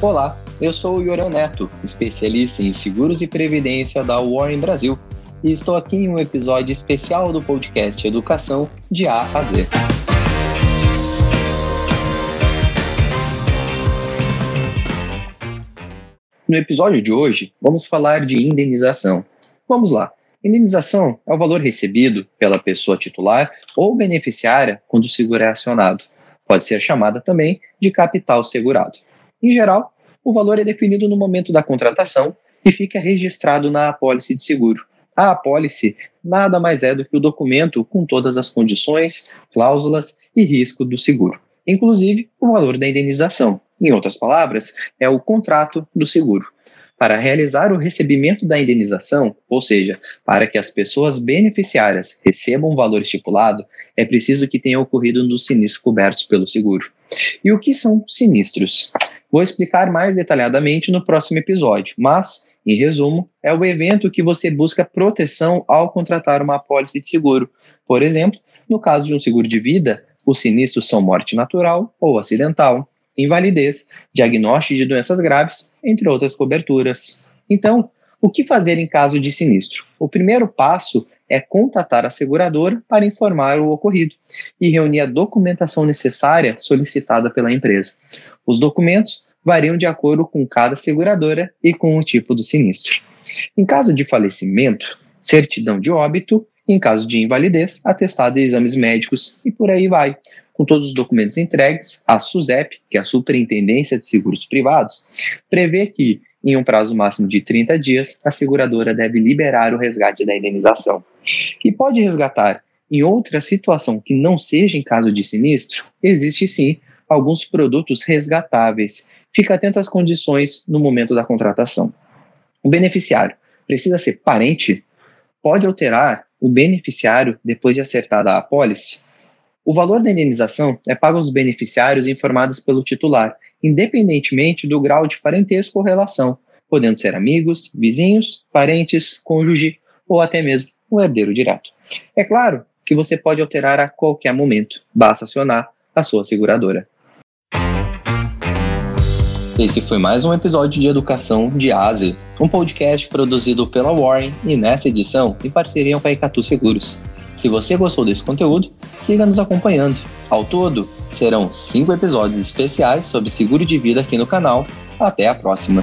Olá, eu sou o Yorão Neto, especialista em seguros e previdência da Warren Brasil, e estou aqui em um episódio especial do podcast Educação de A a Z. No episódio de hoje, vamos falar de indenização. Vamos lá. Indenização é o valor recebido pela pessoa titular ou beneficiária quando o seguro é acionado. Pode ser chamada também de capital segurado. Em geral, o valor é definido no momento da contratação e fica registrado na apólice de seguro. A apólice nada mais é do que o documento com todas as condições, cláusulas e risco do seguro, inclusive o valor da indenização. Em outras palavras, é o contrato do seguro. Para realizar o recebimento da indenização, ou seja, para que as pessoas beneficiárias recebam o valor estipulado, é preciso que tenha ocorrido um dos sinistros cobertos pelo seguro. E o que são sinistros? Vou explicar mais detalhadamente no próximo episódio, mas, em resumo, é o evento que você busca proteção ao contratar uma apólice de seguro. Por exemplo, no caso de um seguro de vida, os sinistros são morte natural ou acidental, invalidez, diagnóstico de doenças graves, entre outras coberturas. Então, o que fazer em caso de sinistro? O primeiro passo é contatar a seguradora para informar o ocorrido e reunir a documentação necessária solicitada pela empresa. Os documentos variam de acordo com cada seguradora e com o tipo do sinistro. Em caso de falecimento, certidão de óbito, em caso de invalidez, atestado de exames médicos e por aí vai com todos os documentos entregues, a SUSEP, que é a Superintendência de Seguros Privados, prevê que, em um prazo máximo de 30 dias, a seguradora deve liberar o resgate da indenização. E pode resgatar em outra situação que não seja em caso de sinistro, existe sim alguns produtos resgatáveis. Fique atento às condições no momento da contratação. O beneficiário precisa ser parente? Pode alterar o beneficiário depois de acertada a apólice? O valor da indenização é pago aos beneficiários informados pelo titular, independentemente do grau de parentesco ou relação, podendo ser amigos, vizinhos, parentes, cônjuge ou até mesmo um herdeiro direto. É claro que você pode alterar a qualquer momento, basta acionar a sua seguradora. Esse foi mais um episódio de Educação de ASE, um podcast produzido pela Warren e nessa edição em parceria com a Icatu Seguros. Se você gostou desse conteúdo, siga nos acompanhando. Ao todo, serão cinco episódios especiais sobre seguro de vida aqui no canal. Até a próxima!